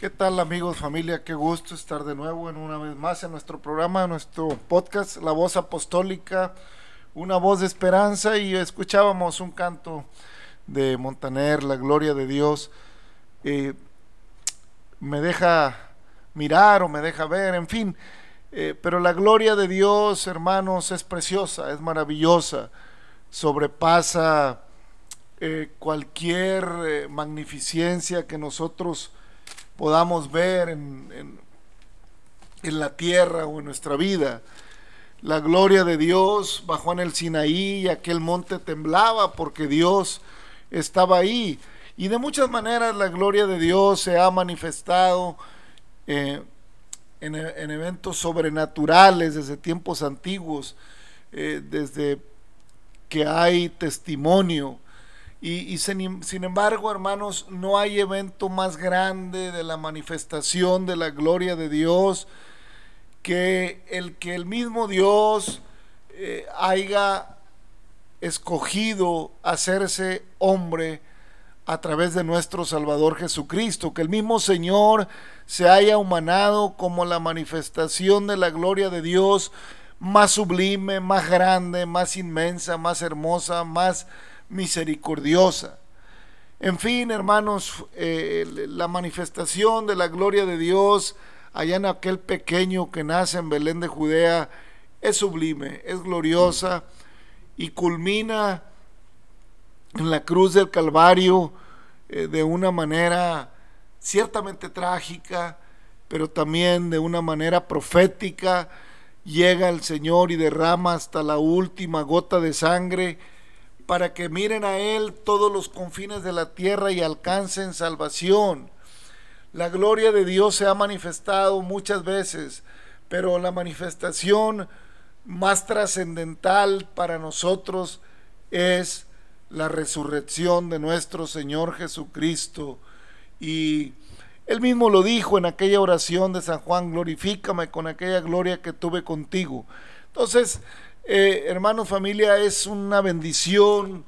¿Qué tal amigos, familia? Qué gusto estar de nuevo en una vez más en nuestro programa, nuestro podcast, La Voz Apostólica, una voz de esperanza y escuchábamos un canto de Montaner, La Gloria de Dios. Eh, me deja mirar o me deja ver, en fin, eh, pero la gloria de Dios, hermanos, es preciosa, es maravillosa, sobrepasa eh, cualquier magnificencia que nosotros podamos ver en, en, la tierra o en nuestra vida. La gloria de Dios bajó en el Sinaí y aquel monte temblaba porque Dios estaba ahí. Y de muchas maneras la gloria de Dios se ha manifestado eh, en, eventos sobrenaturales desde tiempos antiguos, eh, desde que hay testimonio y, sin, embargo, hermanos, no hay evento más grande de la manifestación de la gloria de Dios que el que el mismo Dios eh, haya escogido hacerse hombre a través de nuestro Salvador Jesucristo, que el mismo Señor se haya humanado como la manifestación de la gloria de Dios más sublime, más grande, más inmensa, más hermosa, más misericordiosa. En fin, hermanos, eh, la manifestación de la gloria de Dios allá en aquel pequeño que nace en Belén de Judea es sublime, es gloriosa y culmina en la cruz del Calvario eh, de una manera ciertamente trágica, pero también de una manera profética. Llega el Señor y derrama hasta la última gota de sangre para que miren a Él todos los confines de la tierra y alcancen salvación. La gloria de Dios se ha manifestado muchas veces, pero la manifestación más trascendental para nosotros es la resurrección de nuestro Señor Jesucristo. Y Él mismo lo dijo en aquella oración de San Juan, glorifícame con aquella gloria que tuve contigo. Entonces, eh, hermanos, familia, es una bendición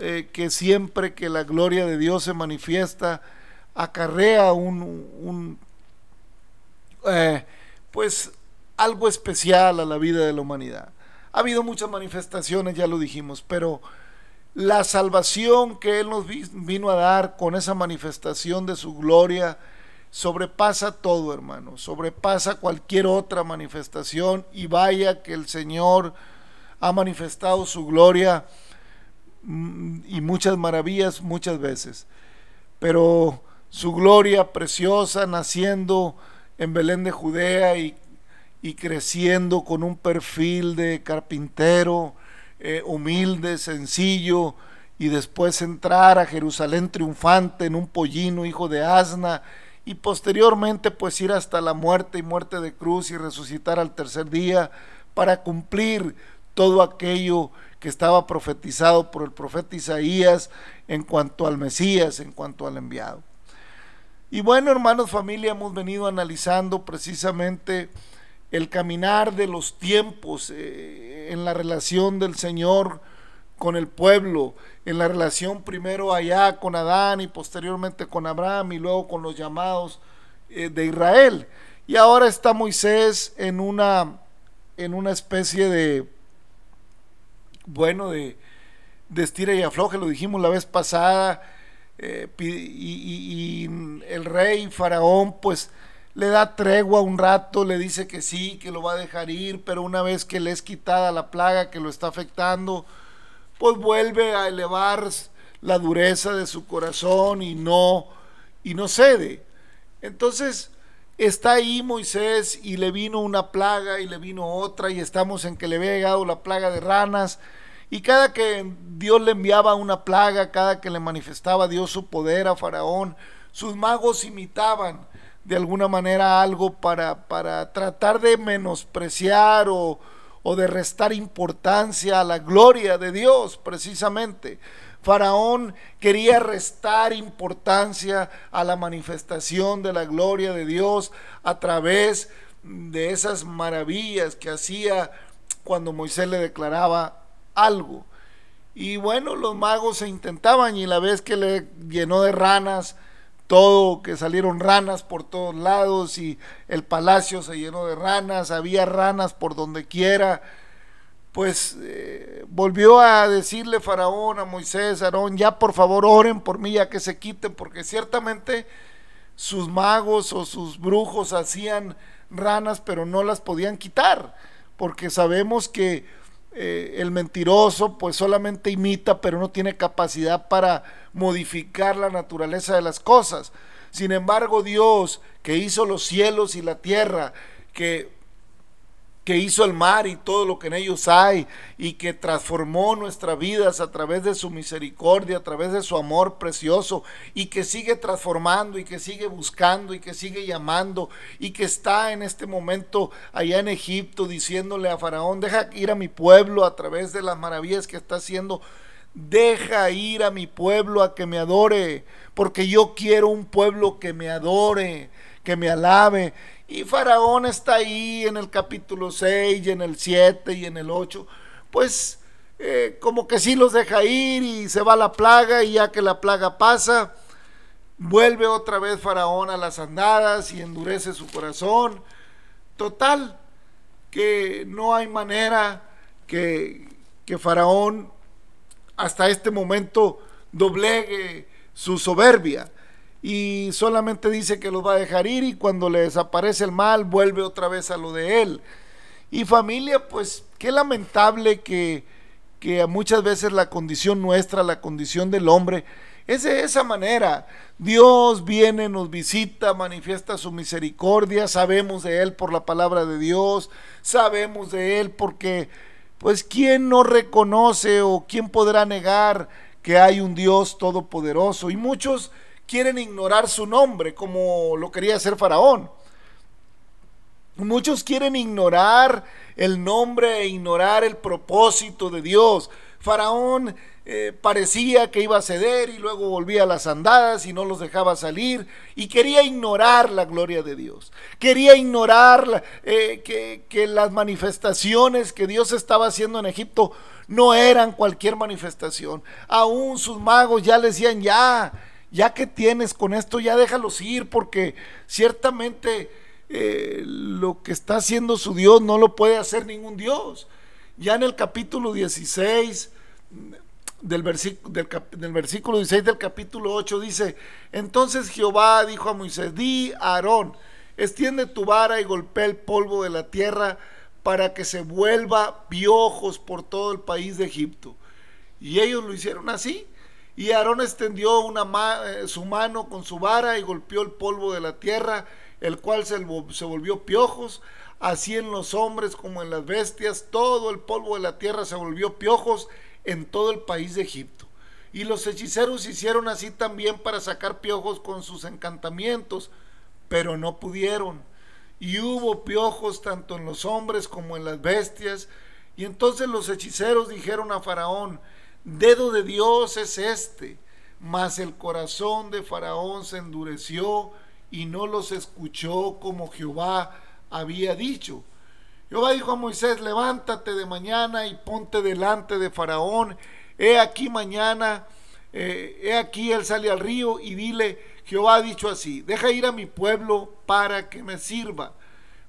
eh, que siempre que la gloria de Dios se manifiesta, acarrea un, eh, pues algo especial a la vida de la humanidad. Ha habido muchas manifestaciones, ya lo dijimos, pero la salvación que Él nos vino a dar con esa manifestación de su gloria sobrepasa todo, hermano, sobrepasa cualquier otra manifestación y vaya que el Señor ha manifestado su gloria mm, y muchas maravillas muchas veces. Pero su gloria preciosa naciendo en Belén de Judea y, creciendo con un perfil de carpintero, eh, humilde, sencillo, y después entrar a Jerusalén triunfante en un pollino, hijo de asna, y posteriormente pues ir hasta la muerte y muerte de cruz y resucitar al tercer día para cumplir todo aquello que estaba profetizado por el profeta Isaías en cuanto al Mesías, en cuanto al enviado. Y bueno, hermanos, familia, hemos venido analizando precisamente el caminar de los tiempos eh, en la relación del Señor con el pueblo, en la relación primero allá con Adán y posteriormente con Abraham y luego con los llamados eh, de Israel. Y ahora está Moisés en una, en una especie de bueno de, de estira y afloje, lo dijimos la vez pasada, eh, y, el rey faraón pues le da tregua un rato, le dice que sí, que lo va a dejar ir, pero una vez que le es quitada la plaga que lo está afectando, pues vuelve a elevar la dureza de su corazón y no, y no cede. Entonces, está ahí Moisés y le vino una plaga y le vino otra y estamos en que le había llegado la plaga de ranas y cada que Dios le enviaba una plaga, cada que le manifestaba Dios su poder a Faraón, sus magos imitaban de alguna manera algo para, para tratar de menospreciar o, o de restar importancia a la gloria de Dios, precisamente. Faraón quería restar importancia a la manifestación de la gloria de Dios a través de esas maravillas que hacía cuando Moisés le declaraba algo. Y bueno, los magos se intentaban y la vez que le llenó de ranas, todo, que salieron ranas por todos lados y el palacio se llenó de ranas, había ranas por donde quiera. Pues eh, volvió a decirle Faraón a Moisés, Aarón, ya por favor oren por mí, ya que se quiten, porque ciertamente sus magos o sus brujos hacían ranas, pero no las podían quitar, porque sabemos que eh, el mentiroso pues solamente imita, pero no tiene capacidad para modificar la naturaleza de las cosas. Sin embargo, Dios que hizo los cielos y la tierra, que que hizo el mar y todo lo que en ellos hay y que transformó nuestras vidas a través de su misericordia, a través de su amor precioso y que sigue transformando y que sigue buscando y que sigue llamando y que está en este momento allá en Egipto diciéndole a Faraón, deja ir a mi pueblo a través de las maravillas que está haciendo. Deja ir a mi pueblo a que me adore, porque yo quiero un pueblo que me adore, que me alabe. Y Faraón está ahí en el capítulo 6 y en el 7 y en el 8. Pues eh, como que sí los deja ir y se va la plaga y ya que la plaga pasa, vuelve otra vez Faraón a las andadas y endurece su corazón. Total, que no hay manera que, que Faraón hasta este momento doblegue su soberbia y solamente dice que los va a dejar ir y cuando le desaparece el mal vuelve otra vez a lo de él. Y familia, pues qué lamentable que, que muchas veces la condición nuestra, la condición del hombre, es de esa manera. Dios viene, nos visita, manifiesta su misericordia, sabemos de Él por la palabra de Dios, sabemos de Él porque, pues, ¿quién no reconoce o quién podrá negar que hay un Dios todopoderoso? Y muchos quieren ignorar su nombre, como lo quería hacer Faraón. Muchos quieren ignorar el nombre e ignorar el propósito de Dios. Faraón eh, parecía que iba a ceder y luego volvía a las andadas y no los dejaba salir y quería ignorar la gloria de Dios. Quería ignorar eh, que, que las manifestaciones que Dios estaba haciendo en Egipto no eran cualquier manifestación. Aún sus magos ya le decían, ya, ya que tienes con esto, ya déjalos ir, porque ciertamente eh, lo que está haciendo su Dios no lo puede hacer ningún Dios. Ya en el capítulo 16 del, del versículo 16 del capítulo 8 dice, entonces Jehová dijo a Moisés, di a Aarón, extiende tu vara y golpea el polvo de la tierra para que se vuelva piojos por todo el país de Egipto. Y ellos lo hicieron así. Y Aarón extendió una eh, su mano con su vara y golpeó el polvo de la tierra, el cual se, se volvió piojos. Así en los hombres como en las bestias, todo el polvo de la tierra se volvió piojos en todo el país de Egipto. Y los hechiceros hicieron así también para sacar piojos con sus encantamientos, pero no pudieron. Y hubo piojos tanto en los hombres como en las bestias. Y entonces los hechiceros dijeron a Faraón, dedo de Dios es este. Mas el corazón de Faraón se endureció y no los escuchó como Jehová había dicho. Jehová dijo a Moisés, levántate de mañana y ponte delante de Faraón. He aquí mañana, eh, he aquí él sale al río y dile, Jehová ha dicho así, deja ir a mi pueblo para que me sirva.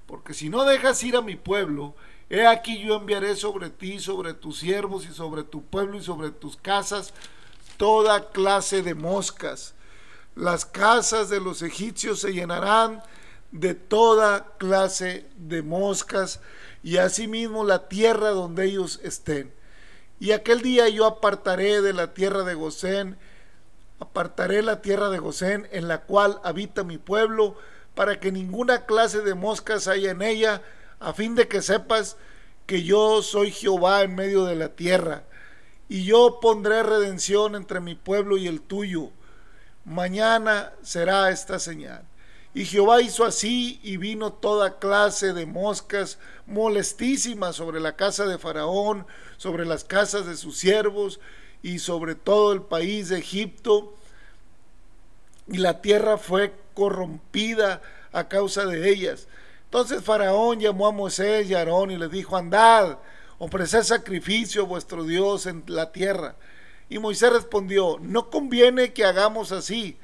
Porque si no dejas ir a mi pueblo, He aquí yo enviaré sobre ti, sobre tus siervos y sobre tu pueblo y sobre tus casas toda clase de moscas. Las casas de los egipcios se llenarán de toda clase de moscas y asimismo la tierra donde ellos estén. Y aquel día yo apartaré de la tierra de Gosén, apartaré la tierra de Gosén en la cual habita mi pueblo, para que ninguna clase de moscas haya en ella, a fin de que sepas que yo soy Jehová en medio de la tierra, y yo pondré redención entre mi pueblo y el tuyo. Mañana será esta señal. Y Jehová hizo así, y vino toda clase de moscas molestísimas sobre la casa de Faraón, sobre las casas de sus siervos, y sobre todo el país de Egipto. Y la tierra fue corrompida a causa de ellas entonces Faraón llamó a Moisés y a Aarón y les dijo, andad, ofreced sacrificio a vuestro Dios en la tierra. Y Moisés respondió, no conviene que hagamos así,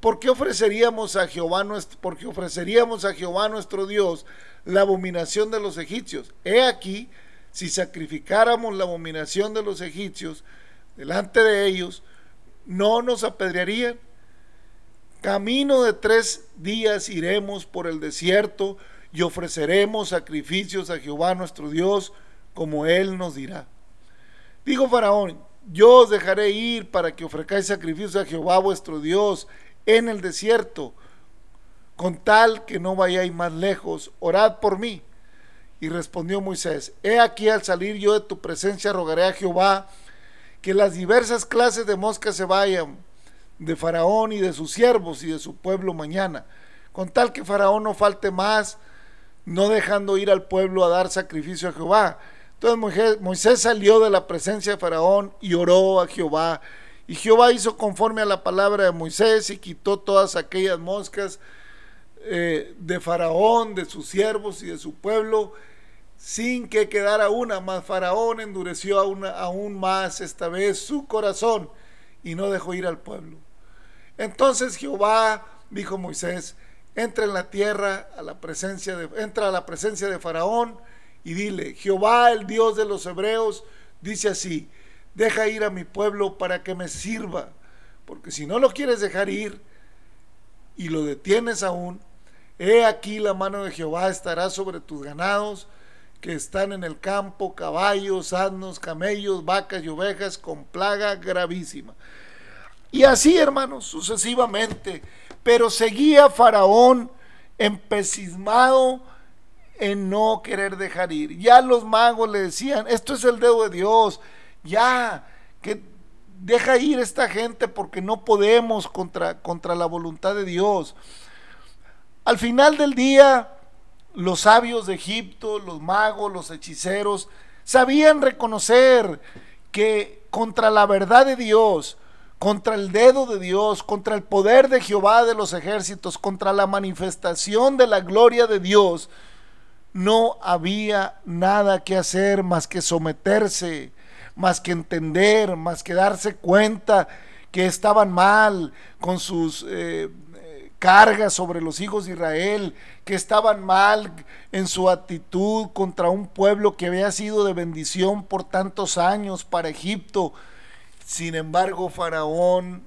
¿Por qué ofreceríamos a Jehová porque ofreceríamos a Jehová nuestro Dios la abominación de los egipcios? He aquí, si sacrificáramos la abominación de los egipcios delante de ellos, no nos apedrearían. Camino de tres días iremos por el desierto y ofreceremos sacrificios a Jehová nuestro Dios, como Él nos dirá. Digo Faraón, yo os dejaré ir para que ofrezcáis sacrificios a Jehová vuestro Dios en el desierto, con tal que no vayáis más lejos, orad por mí. Y respondió Moisés, he aquí al salir yo de tu presencia rogaré a Jehová que las diversas clases de moscas se vayan de Faraón y de sus siervos y de su pueblo mañana, con tal que Faraón no falte más, no dejando ir al pueblo a dar sacrificio a Jehová. Entonces Moisés salió de la presencia de Faraón y oró a Jehová y Jehová hizo conforme a la palabra de Moisés y quitó todas aquellas moscas eh, de Faraón, de sus siervos y de su pueblo, sin que quedara una. Más Faraón endureció aún, aún más esta vez su corazón y no dejó ir al pueblo. Entonces Jehová dijo a Moisés, entra en la tierra a la presencia de, entra a la presencia de Faraón y dile, Jehová el Dios de los hebreos dice así, deja ir a mi pueblo para que me sirva, porque si no lo quieres dejar ir y lo detienes aún, he aquí la mano de Jehová estará sobre tus ganados que están en el campo, caballos, asnos, camellos, vacas y ovejas con plaga gravísima. Y así, hermanos, sucesivamente. Pero seguía Faraón empecismado en no querer dejar ir. Ya los magos le decían, esto es el dedo de Dios, ya, que deja ir esta gente porque no podemos contra, contra la voluntad de Dios. Al final del día, los sabios de Egipto, los magos, los hechiceros, sabían reconocer que contra la verdad de Dios, contra el dedo de Dios, contra el poder de Jehová de los ejércitos, contra la manifestación de la gloria de Dios, no había nada que hacer más que someterse más que entender, más que darse cuenta que estaban mal con sus eh, cargas sobre los hijos de Israel, que estaban mal en su actitud contra un pueblo que había sido de bendición por tantos años para Egipto. Sin embargo, Faraón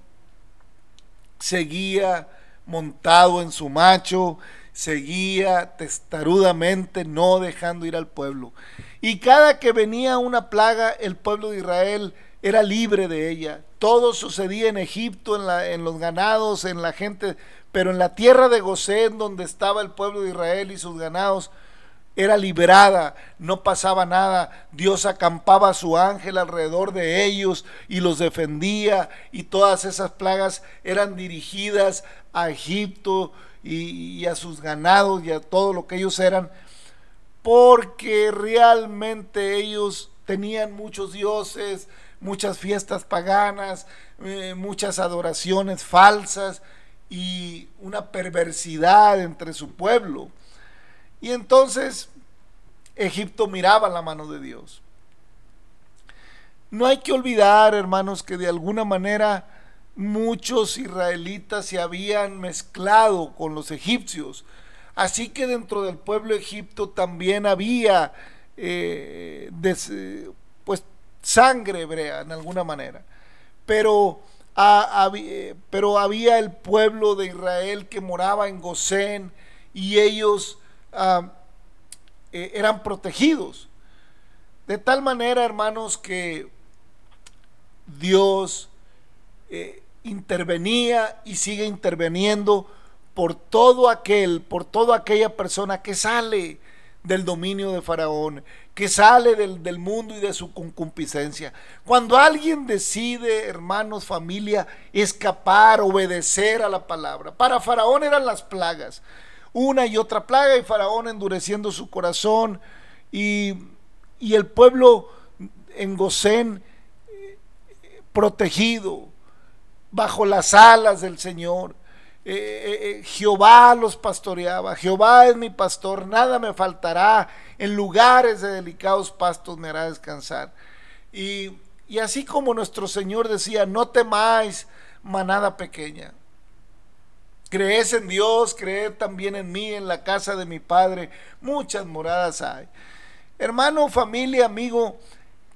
seguía montado en su macho, seguía testarudamente no dejando ir al pueblo. Y cada que venía una plaga, el pueblo de Israel era libre de ella. Todo sucedía en Egipto, en, la, en los ganados, en la gente, pero en la tierra de Gosén, donde estaba el pueblo de Israel y sus ganados, era liberada, no pasaba nada. Dios acampaba a su ángel alrededor de ellos y los defendía, y todas esas plagas eran dirigidas a Egipto y, a sus ganados y a todo lo que ellos eran porque realmente ellos tenían muchos dioses, muchas fiestas paganas, eh, muchas adoraciones falsas y una perversidad entre su pueblo. Y entonces Egipto miraba la mano de Dios. No hay que olvidar, hermanos, que de alguna manera muchos israelitas se habían mezclado con los egipcios Así que dentro del pueblo Egipto también había eh, pues sangre hebrea en alguna manera. Pero, pero había el pueblo de Israel que moraba en Gosén y ellos eh, eran protegidos. De tal manera, hermanos, que Dios eh, intervenía y sigue interviniendo por todo aquel, por toda aquella persona que sale del dominio de Faraón, que sale del, mundo y de su concupiscencia. Cuando alguien decide, hermanos, familia, escapar, obedecer a la palabra. Para Faraón eran las plagas, una y otra plaga y Faraón endureciendo su corazón y, y el pueblo en Gosén eh, protegido bajo las alas del Señor. Eh, eh, eh, Jehová los pastoreaba, Jehová es mi pastor, nada me faltará, en lugares de delicados pastos me hará descansar. Y, así como nuestro Señor decía, no temáis manada pequeña, Crees en Dios, creed también en mí, en la casa de mi Padre. Muchas moradas hay. Hermano, familia, amigo,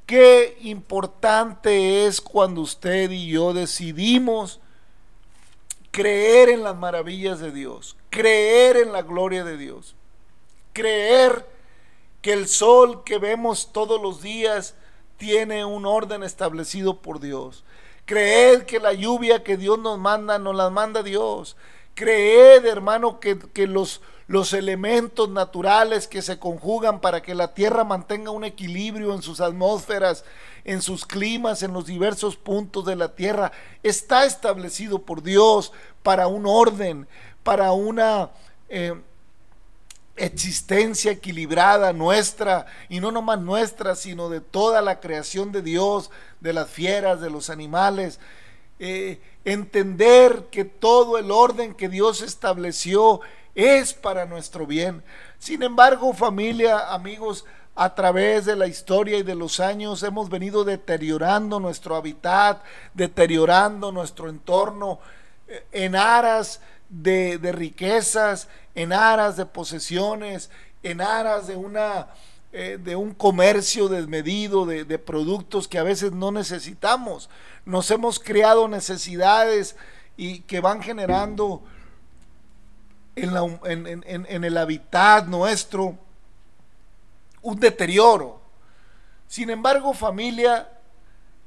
qué importante es cuando usted y yo decidimos creer en las maravillas de Dios, creer en la gloria de Dios, creer que el sol que vemos todos los días tiene un orden establecido por Dios. Creer que la lluvia que Dios nos manda, nos la manda Dios. Creed, hermano, que, los, elementos naturales que se conjugan para que la tierra mantenga un equilibrio en sus atmósferas, en sus climas, en los diversos puntos de la tierra, está establecido por Dios para un orden, para una eh, existencia equilibrada nuestra, y no nomás nuestra, sino de toda la creación de Dios, de las fieras, de los animales. Eh, entender que todo el orden que Dios estableció es para nuestro bien. Sin embargo, familia, amigos, a través de la historia y de los años hemos venido deteriorando nuestro hábitat, deteriorando nuestro entorno eh, en aras de, riquezas, en aras de posesiones, en aras de eh, un comercio desmedido de, de, productos que a veces no necesitamos. Nos hemos creado necesidades y que van generando en, en el hábitat nuestro un deterioro. Sin embargo, familia,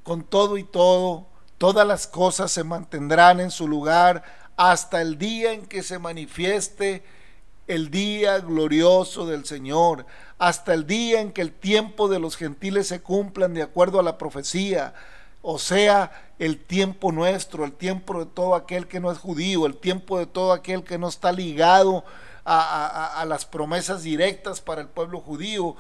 con todo y todo, todas las cosas se mantendrán en su lugar hasta el día en que se manifieste el día glorioso del Señor, hasta el día en que el tiempo de los gentiles se cumplan de acuerdo a la profecía, o sea, el tiempo nuestro, el tiempo de todo aquel que no es judío, el tiempo de todo aquel que no está ligado a, las promesas directas para el pueblo judío.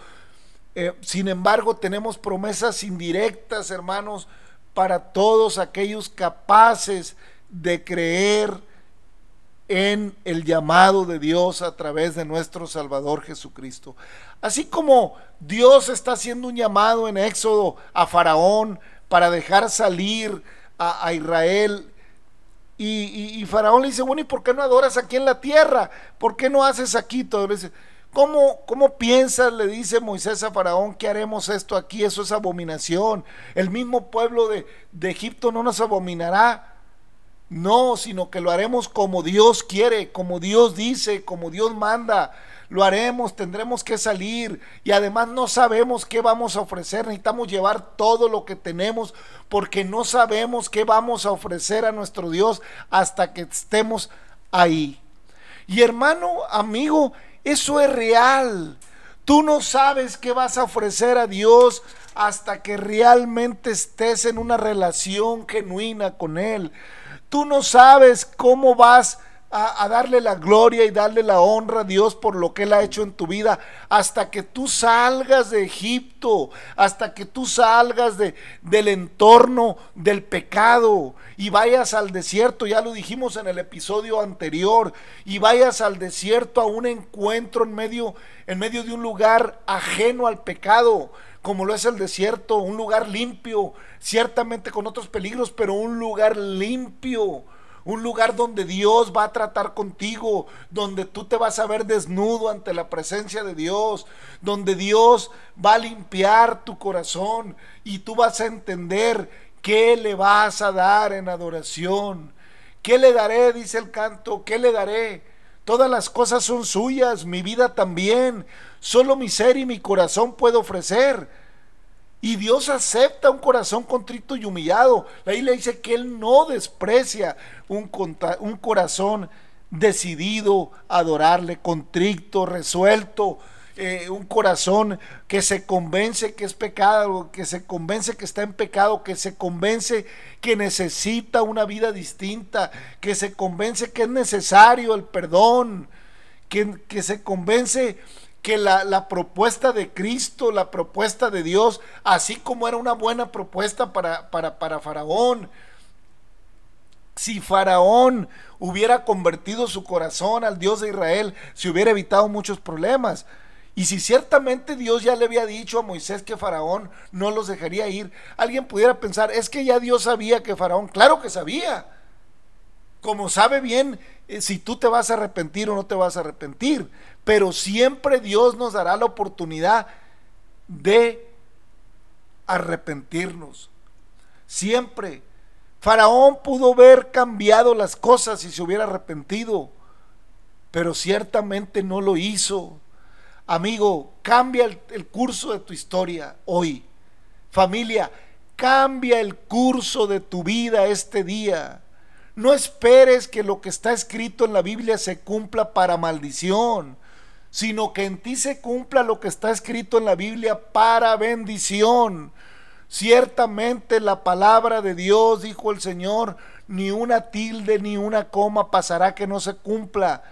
Eh, sin embargo, tenemos promesas indirectas, hermanos, para todos aquellos capaces de creer en el llamado de Dios a través de nuestro Salvador Jesucristo. Así como Dios está haciendo un llamado en Éxodo a Faraón para dejar salir a, Israel. Y, Faraón le dice, bueno, ¿y por qué no adoras aquí en la tierra? ¿Por qué no haces aquí todo? eso? ¿Cómo, ¿Cómo piensas, le dice Moisés a Faraón, que haremos esto aquí? Eso es abominación. El mismo pueblo de Egipto no nos abominará. No, sino que lo haremos como Dios quiere, como Dios dice, como Dios manda. Lo haremos, tendremos que salir y además no sabemos qué vamos a ofrecer. Necesitamos llevar todo lo que tenemos porque no sabemos qué vamos a ofrecer a nuestro Dios hasta que estemos ahí. Y hermano, amigo, eso es real. Tú no sabes qué vas a ofrecer a Dios hasta que realmente estés en una relación genuina con Él. Tú no sabes cómo vas a, darle la gloria y darle la honra a Dios por lo que Él ha hecho en tu vida. Hasta que tú salgas de Egipto, hasta que tú salgas de, del entorno del pecado y vayas al desierto, ya lo dijimos en el episodio anterior, y vayas al desierto a un encuentro en medio, en medio de un lugar ajeno al pecado como lo es el desierto, un lugar limpio, ciertamente con otros peligros, pero un lugar limpio, un lugar donde Dios va a tratar contigo, donde tú te vas a ver desnudo ante la presencia de Dios, donde Dios va a limpiar tu corazón y tú vas a entender qué le vas a dar en adoración. ¿Qué le daré? Dice el canto, ¿qué le daré? Todas las cosas son suyas, mi vida también. Solo mi ser y mi corazón puedo ofrecer. Y Dios acepta un corazón contrito y humillado. La le dice que Él no desprecia un, un corazón decidido a adorarle, contrito, resuelto, eh, un corazón que se convence que es pecado, que se convence que está en pecado, que se convence que necesita una vida distinta, que se convence que es necesario el perdón, que, que se convence que la, propuesta de Cristo, la propuesta de Dios, así como era una buena propuesta para, para, para Faraón, si Faraón hubiera convertido su corazón al Dios de Israel, se hubiera evitado muchos problemas. Y si ciertamente Dios ya le había dicho a Moisés que Faraón no los dejaría ir, alguien pudiera pensar, es que ya Dios sabía que Faraón, claro que sabía. Como sabe bien eh, si tú te vas a arrepentir o no te vas a arrepentir. Pero siempre Dios nos dará la oportunidad de arrepentirnos. Siempre. Faraón pudo haber cambiado las cosas si se hubiera arrepentido, pero ciertamente no lo hizo. Amigo, cambia el, el curso de tu historia hoy. Familia, cambia el curso de tu vida este día. No esperes que lo que está escrito en la Biblia se cumpla para maldición, sino que en ti se cumpla lo que está escrito en la Biblia para bendición. Ciertamente la palabra de Dios, dijo el Señor, ni una tilde ni una coma pasará que no se cumpla.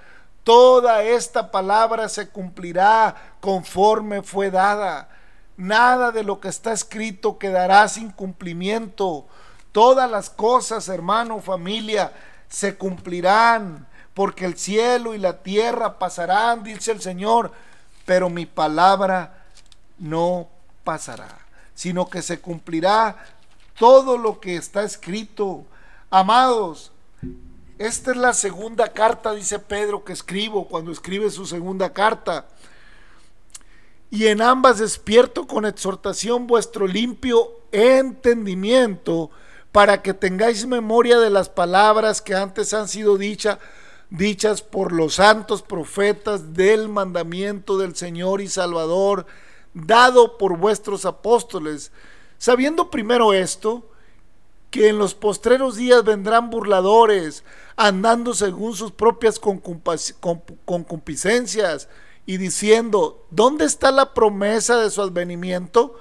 Toda esta palabra se cumplirá conforme fue dada. Nada de lo que está escrito quedará sin cumplimiento. Todas las cosas, hermano, familia, se cumplirán, porque el cielo y la tierra pasarán, dice el Señor, pero mi palabra no pasará, sino que se cumplirá todo lo que está escrito. Amados, esta es la segunda carta, dice Pedro, que escribo cuando escribe su segunda carta. Y en ambas despierto con exhortación vuestro limpio entendimiento para que tengáis memoria de las palabras que antes han sido dichas dichas por los santos profetas del mandamiento del Señor y Salvador, dado por vuestros apóstoles, sabiendo primero esto, que en los postreros días vendrán burladores, andando según sus propias concupiscencias, y diciendo, ¿dónde está la promesa de su advenimiento?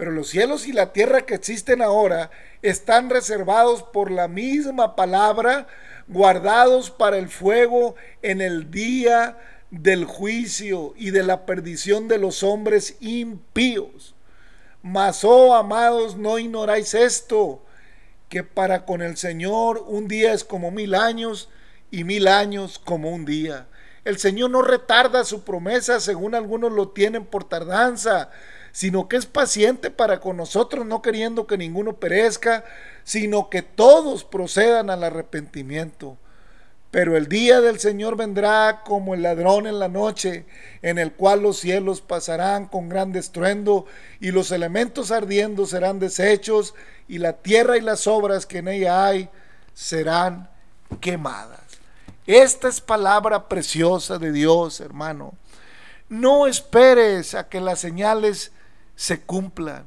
pero los cielos y la tierra que existen ahora están reservados por la misma palabra, guardados para el fuego en el día del juicio y de la perdición de los hombres impíos. Mas, oh amados, no ignoráis esto, que para con el Señor un día es como mil años y mil años como un día. El Señor no retarda su promesa según algunos lo tienen por tardanza, sino que es paciente para con nosotros, no queriendo que ninguno perezca, sino que todos procedan al arrepentimiento. Pero el día del Señor vendrá como el ladrón en la noche, en el cual los cielos pasarán con gran estruendo, y los elementos ardiendo serán deshechos, y la tierra y las obras que en ella hay serán quemadas. Esta es palabra preciosa de Dios, hermano. No esperes a que las señales se cumplan.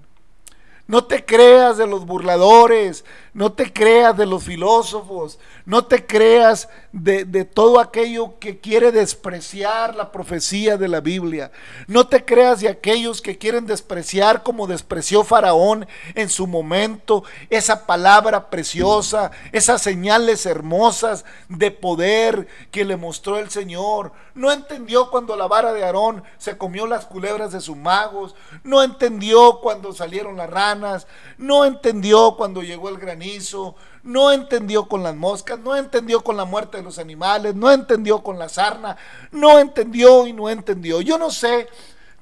No te creas de los burladores, no te creas de los filósofos, no te creas de, todo aquello que quiere despreciar la profecía de la Biblia. No te creas de aquellos que quieren despreciar como despreció Faraón en su momento esa palabra preciosa, esas señales hermosas de poder que le mostró el Señor. No entendió cuando la vara de Aarón se comió las culebras de sus magos. No entendió cuando salieron las ranas. No entendió cuando llegó el granizo no entendió con las moscas, no entendió con la muerte de los animales, no entendió con la sarna, no entendió y no entendió. Yo no sé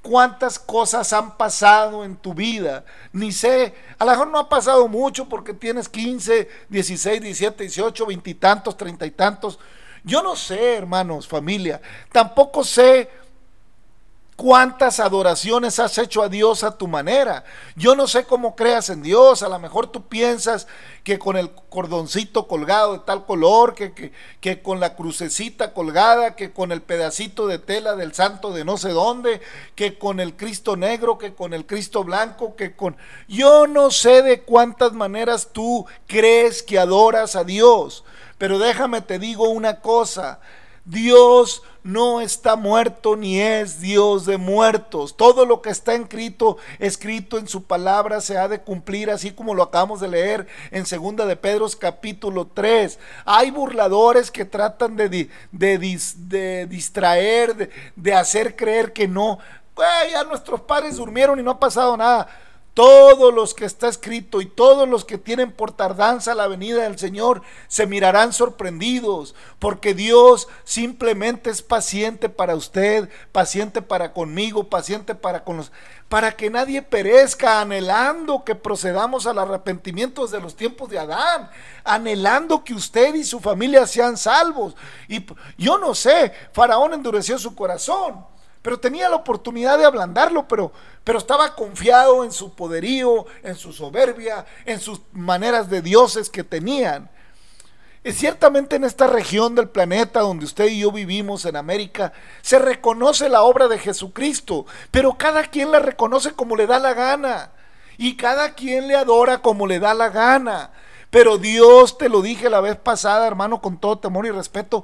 cuántas cosas han pasado en tu vida, ni sé, a lo mejor no ha pasado mucho porque tienes 15, 16, 17, 18, veintitantos, treinta y tantos. Yo no sé, hermanos, familia, tampoco sé cuántas adoraciones has hecho a Dios a tu manera. Yo no sé cómo creas en Dios, a lo mejor tú piensas que con el cordoncito colgado de tal color, que, que, con la crucecita colgada, que con el pedacito de tela del santo de no sé dónde, que con el Cristo negro, que con el Cristo blanco, que con... Yo no sé de cuántas maneras tú crees que adoras a Dios, pero déjame te digo una cosa, Dios no está muerto ni es Dios de muertos. Todo lo que está escrito, escrito en su palabra se ha de cumplir, así como lo acabamos de leer en segunda de Pedro capítulo 3. Hay burladores que tratan de, de, distraer, de, de hacer creer que no. ya nuestros padres durmieron y no ha pasado nada. Todos los que está escrito y todos los que tienen por tardanza la venida del Señor se mirarán sorprendidos, porque Dios simplemente es paciente para usted, paciente para conmigo, paciente para con los para que nadie perezca, anhelando que procedamos al arrepentimiento de los tiempos de Adán, anhelando que usted y su familia sean salvos. Y yo no sé, Faraón endureció su corazón pero tenía la oportunidad de ablandarlo, pero, pero estaba confiado en su poderío, en su soberbia, en sus maneras de dioses que tenían. Y ciertamente en esta región del planeta donde usted y yo vivimos, en América, se reconoce la obra de Jesucristo, pero cada quien la reconoce como le da la gana y cada quien le adora como le da la gana. Pero Dios, te lo dije la vez pasada, hermano, con todo temor y respeto,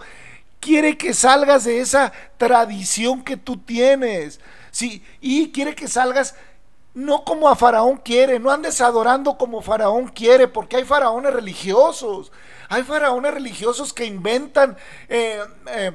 quiere que salgas de esa tradición que tú tienes. Sí, y quiere que salgas no como a Faraón quiere, no andes adorando como Faraón quiere, porque hay faraones religiosos. Hay faraones religiosos que inventan eh, eh,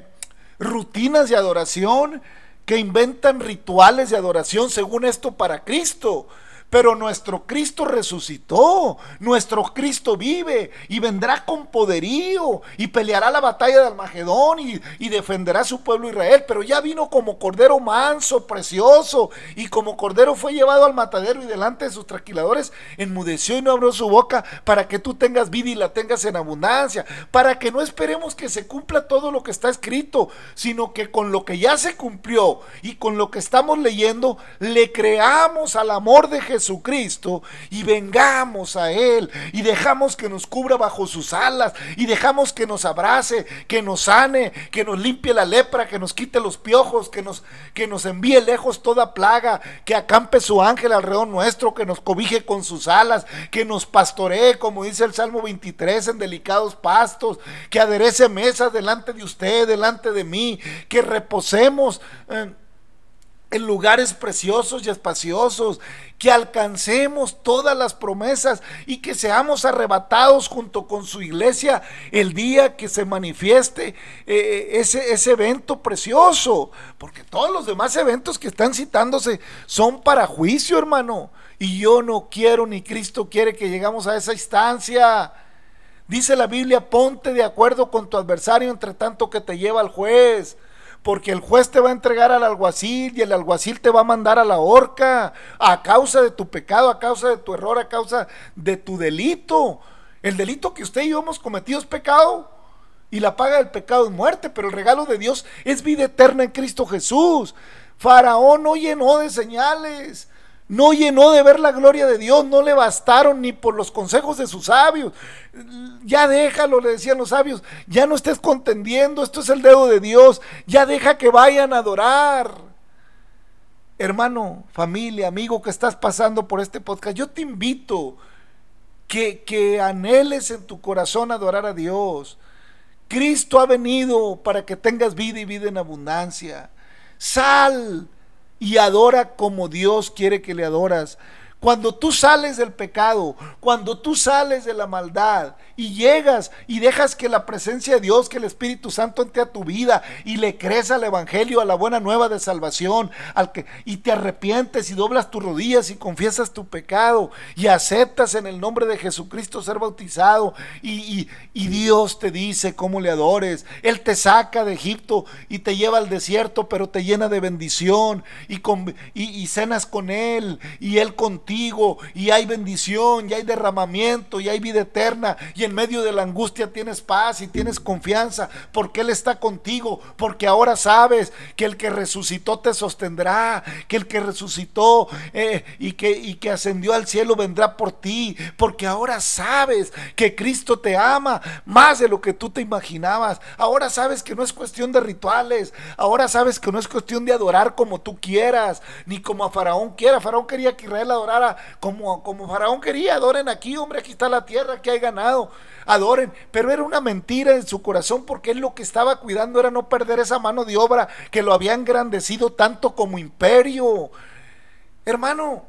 rutinas de adoración, que inventan rituales de adoración según esto para Cristo. Pero nuestro Cristo resucitó, nuestro Cristo vive y vendrá con poderío y peleará la batalla de Almagedón y, defenderá a su pueblo Israel. Pero ya vino como cordero manso, precioso, y como cordero fue llevado al matadero y delante de sus tranquiladores enmudeció y no abrió su boca para que tú tengas vida y la tengas en abundancia, para que no esperemos que se cumpla todo lo que está escrito, sino que con lo que ya se cumplió y con lo que estamos leyendo, le creamos al amor de Jesús Jesucristo y vengamos a Él y dejamos que nos cubra bajo sus alas y dejamos que nos abrace, que nos sane, que nos limpie la lepra, que nos quite los piojos, que nos, que nos envíe lejos toda plaga, que acampe su ángel alrededor nuestro, que nos cobije con sus alas, que nos pastoree, como dice el Salmo 23, en delicados pastos, que aderece mesas delante de usted, delante de mí, que reposemos. Eh, en lugares preciosos y espaciosos, que alcancemos todas las promesas y que seamos arrebatados junto con su iglesia el día que se manifieste eh, ese, ese evento precioso, porque todos los demás eventos que están citándose son para juicio, hermano, y yo no quiero ni Cristo quiere que llegamos a esa instancia. Dice la Biblia, ponte de acuerdo con tu adversario entre tanto que te lleva al juez porque el juez te va a entregar al alguacil y el alguacil te va a mandar a la horca a causa de tu pecado, a causa de tu error, a causa de tu delito. El delito que usted y yo hemos cometido es pecado y la paga del pecado es muerte, pero el regalo de Dios es vida eterna en Cristo Jesús. Faraón no llenó de señales, no llenó de ver la gloria de Dios, no le bastaron ni por los consejos de sus sabios. Ya déjalo, le decían los sabios, ya no estés contendiendo, esto es el dedo de Dios, ya deja que vayan a adorar. Hermano, familia, amigo que estás pasando por este podcast, yo te invito que, que anheles en tu corazón adorar a Dios. Cristo ha venido para que tengas vida y vida en abundancia. Sal y adora como Dios quiere que le adoras. Cuando tú sales del pecado, cuando tú sales de la maldad y llegas y dejas que la presencia de Dios, que el Espíritu Santo entre a tu vida y le crees al Evangelio, a la buena nueva de salvación, y te arrepientes y doblas tus rodillas y confiesas tu pecado y aceptas en el nombre de Jesucristo ser bautizado y, y Dios te dice cómo le adores. Él te saca de Egipto y te lleva al desierto, pero te llena de bendición y, con, y, y cenas con Él y Él contigo y hay bendición y hay derramamiento y hay vida eterna y en medio de la angustia tienes paz y tienes confianza porque Él está contigo, porque ahora sabes que el que resucitó te sostendrá, que el que resucitó eh, y, que, y que ascendió al cielo vendrá por ti, porque ahora sabes que Cristo te ama más de lo que tú te imaginabas, ahora sabes que no es cuestión de rituales, ahora sabes que no es cuestión de adorar como tú quieras, ni como a Faraón quiera, Faraón quería que Israel adorara como, como Faraón quería, adoren aquí, hombre, aquí está la tierra, aquí hay ganado, adoren. Pero era una mentira en su corazón porque él lo que estaba cuidando era no perder esa mano de obra que lo había engrandecido tanto como imperio. Hermano,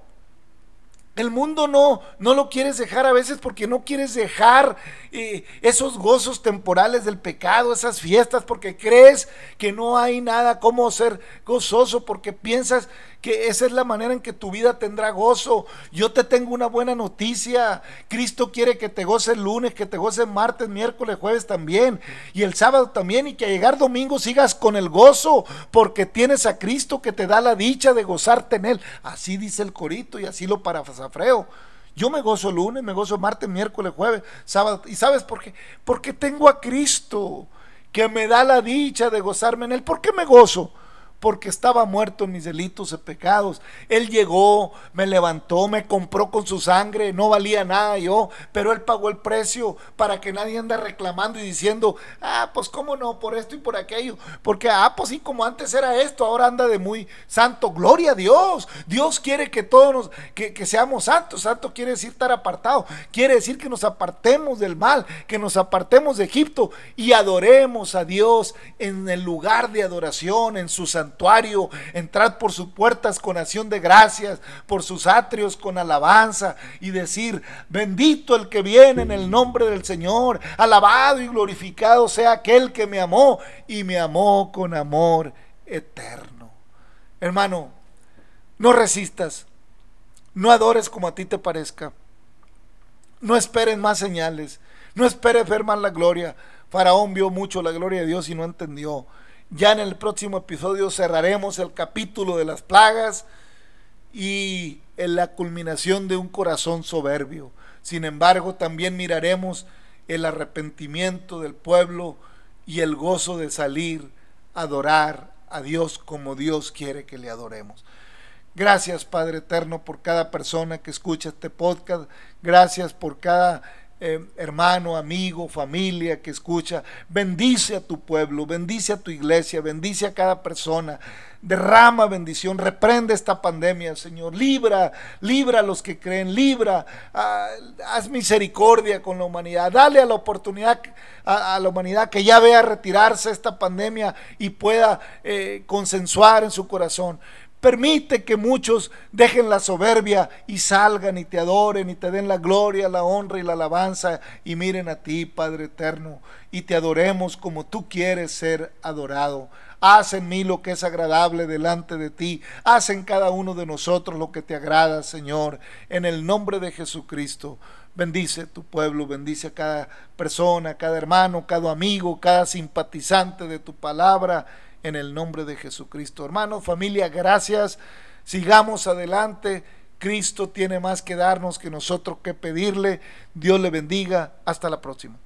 el mundo no, no lo quieres dejar a veces porque no quieres dejar eh, esos gozos temporales del pecado, esas fiestas, porque crees que no hay nada como ser gozoso, porque piensas que esa es la manera en que tu vida tendrá gozo. Yo te tengo una buena noticia. Cristo quiere que te goce el lunes, que te goce martes, miércoles, jueves también. Y el sábado también. Y que a llegar domingo sigas con el gozo. Porque tienes a Cristo que te da la dicha de gozarte en Él. Así dice el corito y así lo parafraseo. Yo me gozo lunes, me gozo martes, miércoles, jueves, sábado. ¿Y sabes por qué? Porque tengo a Cristo que me da la dicha de gozarme en Él. ¿Por qué me gozo? Porque estaba muerto en mis delitos y pecados. Él llegó, me levantó, me compró con su sangre, no valía nada yo, pero Él pagó el precio para que nadie ande reclamando y diciendo, ah, pues cómo no, por esto y por aquello, porque, ah, pues sí, como antes era esto, ahora anda de muy santo, gloria a Dios. Dios quiere que todos nos, que, que seamos santos, santo quiere decir estar apartado, quiere decir que nos apartemos del mal, que nos apartemos de Egipto y adoremos a Dios en el lugar de adoración, en su entrad por sus puertas con acción de gracias, por sus atrios con alabanza y decir, bendito el que viene en el nombre del Señor, alabado y glorificado sea aquel que me amó y me amó con amor eterno. Hermano, no resistas, no adores como a ti te parezca, no esperes más señales, no esperes ver más la gloria. Faraón vio mucho la gloria de Dios y no entendió. Ya en el próximo episodio cerraremos el capítulo de las plagas y en la culminación de un corazón soberbio. Sin embargo, también miraremos el arrepentimiento del pueblo y el gozo de salir a adorar a Dios como Dios quiere que le adoremos. Gracias Padre Eterno por cada persona que escucha este podcast. Gracias por cada eh, hermano, amigo, familia que escucha, bendice a tu pueblo, bendice a tu iglesia, bendice a cada persona, derrama bendición, reprende esta pandemia, Señor, libra, libra a los que creen, libra, ah, haz misericordia con la humanidad, dale a la oportunidad a, la humanidad que ya vea retirarse esta pandemia y pueda eh, consensuar en su corazón. Permite que muchos dejen la soberbia y salgan y te adoren y te den la gloria, la honra y la alabanza y miren a ti, Padre eterno, y te adoremos como tú quieres ser adorado. Haz en mí lo que es agradable delante de ti. Haz en cada uno de nosotros lo que te agrada, Señor, en el nombre de Jesucristo. Bendice tu pueblo, bendice a cada persona, cada hermano, cada amigo, cada simpatizante de tu palabra en el nombre de Jesucristo. Hermano, familia, gracias. Sigamos adelante. Cristo tiene más que darnos que nosotros que pedirle. Dios le bendiga. Hasta la próxima.